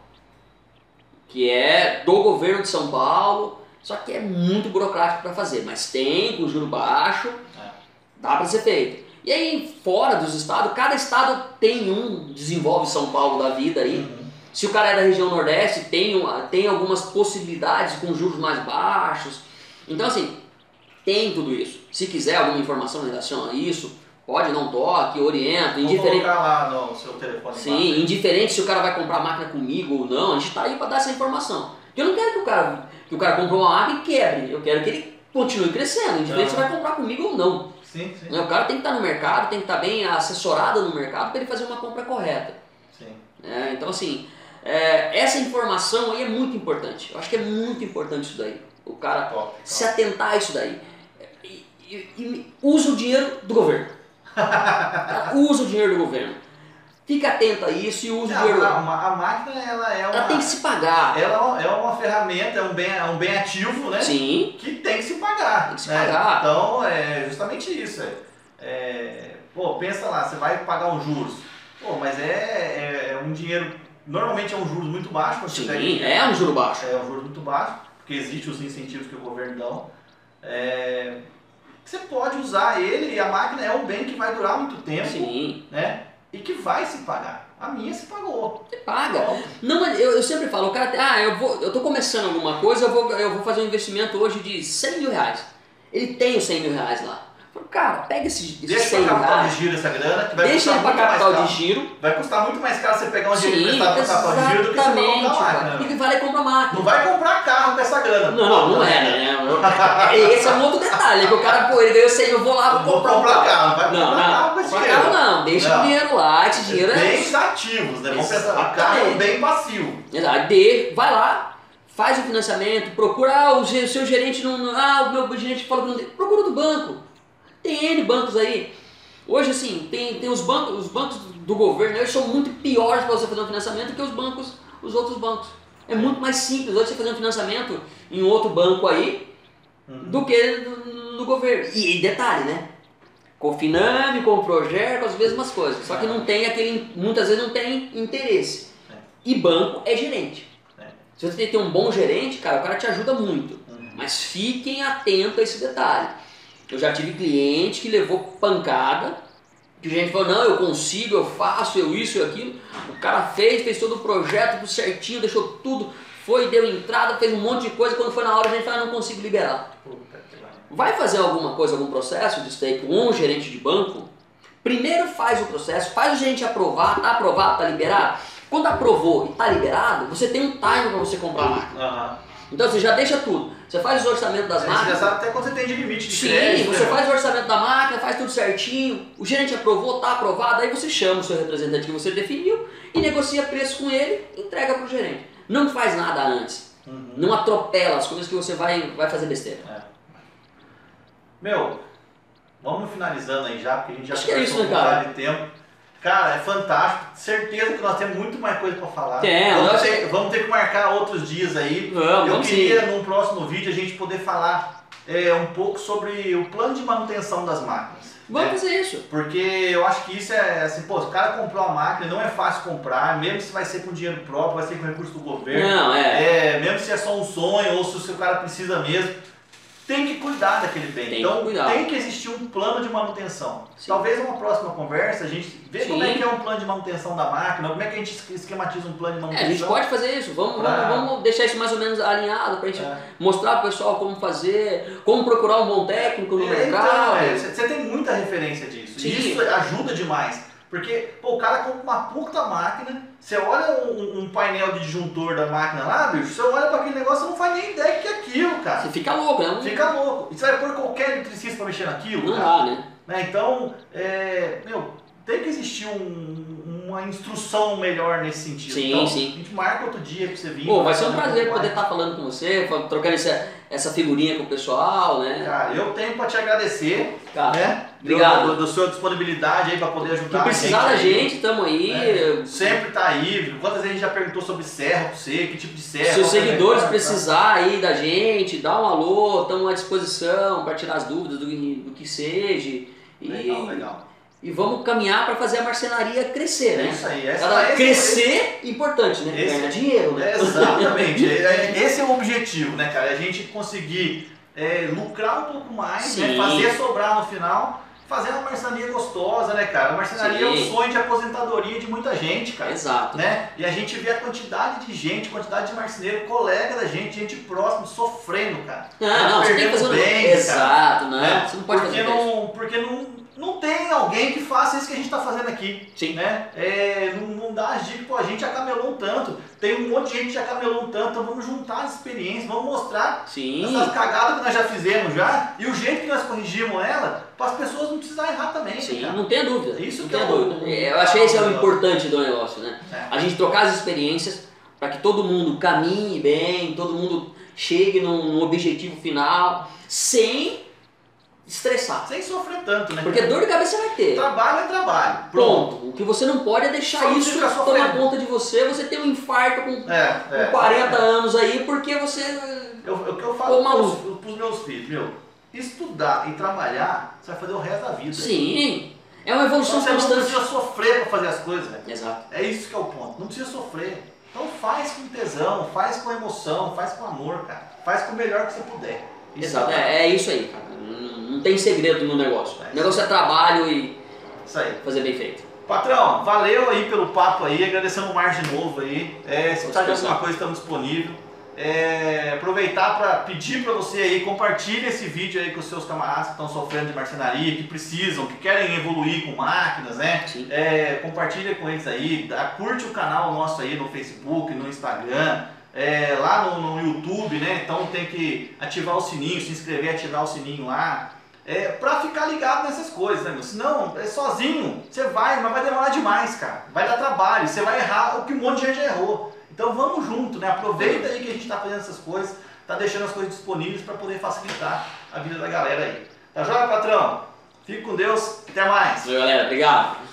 que é do governo de São Paulo, só que é muito burocrático para fazer, mas tem com juro baixo, É. dá para ser feito. E aí, fora dos estados, cada estado tem um Desenvolve São Paulo da vida aí. Uhum. Se o cara é da região Nordeste, tem, uma- tem algumas possibilidades com juros mais baixos. Então, assim, tem tudo isso. Se quiser alguma informação em relação a isso, pode um toque, orienta, Vou indiferente. colocar lá no seu telefone. Sim, indiferente se o cara vai comprar máquina comigo ou não, a gente está aí para dar essa informação. Eu não quero que o cara, que o cara comprou uma máquina e quebre, eu quero que ele continue crescendo, indiferente se Aham. vai comprar comigo ou não. Sim, sim. Né, O cara tem que estar no mercado, tem que estar bem assessorado no mercado para ele fazer uma compra correta. sim. É, então, assim, é, essa informação aí é muito importante. Eu acho que é muito importante isso daí. O cara Top. se atentar a isso daí. E, e- e usa o dinheiro do governo. Usa o dinheiro do governo. Fica atento a isso e usa o A, dinheiro. a, a máquina ela é uma, Ela tem que se pagar. ela é uma ferramenta, é um bem, é um bem ativo, né? Sim. Que tem que se pagar. Tem que se né? pagar. Então é justamente isso. É, é, Pô, pensa lá, você vai pagar um juros. Pô, mas é, é, é um dinheiro. Normalmente é um juros muito baixo. quando você Sim, dinheiro. é um juro baixo. É um juros muito baixo, porque existem os incentivos que o governo dá. É, você pode usar ele e a máquina é um bem que vai durar muito tempo, Sim, né? E que vai se pagar. A minha se pagou. você paga. Pronto. Não, eu, eu sempre falo, o cara, tem- ah, eu, vou, eu tô começando alguma coisa, eu vou, eu vou fazer um investimento hoje de 100 mil reais. Ele tem os 100 mil reais lá. Cara, pega esses, esses Deixa 100 para mil capital de giro essa grana, que vai deixa custar ele para muito mais capital caro. de giro. Vai custar muito mais caro você pegar um dinheiro emprestado para capital de giro do que você comprar cara. máquina. E que vai lá e compra máquina. Não vai comprar carro com essa grana. Não, não, não é, né? Esse é um outro detalhe, que o cara, pô, ele ganhou 100, eu vou lá, Eu vou vou comprar um comprar carro. carro, não Não, comprar carro com não, esse comprar dinheiro. carro não, deixa Não. o dinheiro lá, esse dinheiro é... Bens ativos, né? Vamos pensar, carro é um bem passivo. Exato, de, vai lá, faz o financiamento, procura, ah, o seu gerente não, não- ah, o meu gerente falou que não tem, procura do banco. Tem N bancos aí. Hoje, assim, tem, tem os bancos, os bancos do governo, eles são muito piores para você fazer um financiamento que os bancos, os outros bancos. É muito mais simples hoje você fazer um financiamento em outro banco aí do que no, no governo. E, e detalhe, né? Com o Finame, com o Proger, com as mesmas coisas. Só que não tem aquele. Muitas vezes não tem interesse. É. E banco é gerente. É. Se você tem um bom gerente, cara, o cara te ajuda muito. Uhum. Mas fiquem atentos a esse detalhe. Eu já tive cliente que levou pancada, que o gerente falou, não, eu consigo, eu faço, eu isso e aquilo. O cara fez, fez todo o projeto, tudo certinho, deixou tudo, foi, deu entrada, fez um monte de coisa, quando foi na hora a gente falou, não consigo liberar. Vai fazer alguma coisa, algum processo de stake com um gerente de banco? Primeiro faz o processo, faz o gerente aprovar, tá aprovado, tá liberado. Quando aprovou e tá liberado, você tem um time para você comprar a máquina. Aham. Então você já deixa tudo. Você faz os orçamentos das Aí Você já máquinas. sabe até quando você tem de limite de Sim, crédito. você né? faz o orçamento da máquina, faz tudo certinho, o gerente aprovou, tá aprovado, aí você chama o seu representante que você definiu e negocia preço com ele entrega pro gerente. Não faz nada antes. Uhum. Não atropela as coisas que você vai, vai fazer besteira. Meu, vamos finalizando aí já, porque a gente já Acho que é isso, né, um cara? de tempo. Cara, é fantástico. Certeza que nós temos muito mais coisa pra falar. Tem, vamos, nós- ter, vamos ter que marcar outros dias aí. Vamos, Eu queria, sim. num próximo vídeo, a gente poder falar é, um pouco sobre o plano de manutenção das máquinas. Vamos né? fazer isso. Porque eu acho que isso é assim, pô, se o cara comprou uma máquina, não é fácil comprar, mesmo se vai ser com dinheiro próprio, vai ser com recurso do governo. Não, é. É, mesmo se é só um sonho ou se o seu cara precisa mesmo, tem que cuidar daquele bem. Tem então tem que existir um plano de manutenção. Sim. Talvez numa próxima conversa a gente vê como é Sim. que é um plano de manutenção da máquina, como é que a gente esquematiza um plano de É, manutenção. a gente pode fazer isso. Vamos, Pra- vamos, vamos deixar isso mais ou menos alinhado pra gente É. mostrar pro pessoal como fazer, como procurar um bom técnico no É, mercado. Então, é, você você tem muita referência disso. Sim. E isso ajuda demais. Porque, pô, o cara compra uma puta máquina, você olha um, um painel de disjuntor da máquina lá, bicho, você olha pra aquele negócio e não faz nem ideia que é aquilo, cara. Você fica louco, né? Fica louco. E você vai pôr qualquer eletricista pra mexer naquilo, Não cara. dá, né? Né, Então, é, meu, tem que existir um- uma instrução melhor nesse sentido. Sim, então, sim. A gente marca outro dia pra você vir. Pô, vai ser um prazer poder estar falando com você, trocando essa, essa figurinha com o pessoal, né? Cara, eu tenho pra te agradecer, Cara, né? obrigado. Do, do, do sua disponibilidade aí pra poder Se ajudar precisar a da gente. tamo aí. É, sempre tá aí. Quantas vezes a gente já perguntou sobre serra pra você, que tipo de serra? Se os é seguidores melhor, precisar aí da gente, dá um alô, estamos à disposição para tirar as dúvidas do, que- do que seja. E, Legal, legal. E vamos caminhar para fazer a marcenaria crescer, É né? isso aí. Essa, Ela esse- crescer, importante, né? esse- Ganhar dinheiro, né? É, exatamente. É- é- Esse é o objetivo, né, cara? A gente conseguir é, lucrar um pouco mais, né? Fazer sobrar no final, fazer uma marcenaria gostosa, né, cara? A marcenaria é um sonho de aposentadoria de muita gente, cara. Exato. Né? E a gente vê a quantidade de gente, quantidade de marceneiro, colega da gente, gente próxima, sofrendo, cara. Não, não, você tem que fazer um Exato, não. né? Você não pode porque fazer isso. não, porque não, não tem alguém que faça isso que a gente está fazendo aqui. Sim. Né? É, não, não dá as dicas, pô, a gente já camelou um tanto, tem um monte de gente que já camelou um tanto, então vamos juntar as experiências, vamos mostrar Sim. essas cagadas que nós já fizemos já e o jeito que nós corrigimos ela, para as pessoas não precisarem errar também. Sim, cara. não tenha dúvida. Isso não que é dúvida. Eu achei esse é o importante do negócio, né? É. A gente trocar as experiências para que todo mundo caminhe bem, todo mundo chegue num, num objetivo final sem estressar. Sem sofrer tanto, né? Porque dor de cabeça você vai ter. Trabalho é trabalho. Pronto. O que você não pode é deixar Só isso tomar sofrendo. conta de você, você ter um infarto com, É, é. com 40 anos aí, porque você. Eu, o que eu falo maluco. pros, pros meus filhos, meu, estudar e trabalhar, você vai fazer o resto da vida. Sim. É uma evolução Então, você não constante. precisa sofrer para fazer as coisas, velho. Exato. É isso que é o ponto. Não precisa sofrer. Então faz com tesão, faz com emoção, faz com amor, cara. Faz com o melhor que você puder. Isso Exato. É, é isso aí, cara. Não, tem segredo no negócio. É O negócio é trabalho e fazer bem feito. Patrão, valeu aí pelo papo aí, agradecendo o Mar de novo aí. É, se precisar de alguma coisa, estamos disponíveis. É, aproveitar para pedir para você aí, compartilhe esse vídeo aí com os seus camaradas que estão sofrendo de marcenaria, que precisam, que querem evoluir com máquinas, né? É, compartilha com eles aí, dá- curte o canal nosso aí no Facebook, no Instagram, é, lá no, no YouTube, né? Então tem que ativar o sininho, se inscrever, ativar o sininho lá. É, pra ficar ligado nessas coisas, né, meu? Senão, é sozinho, você vai, mas vai demorar demais, cara. Vai dar trabalho, você vai errar o que um monte de gente errou. Então vamos junto, né? Aproveita aí que a gente tá fazendo essas coisas, tá deixando as coisas disponíveis para poder facilitar a vida da galera aí. Tá joia, patrão? Fique com Deus, até mais! Valeu, galera. Obrigado.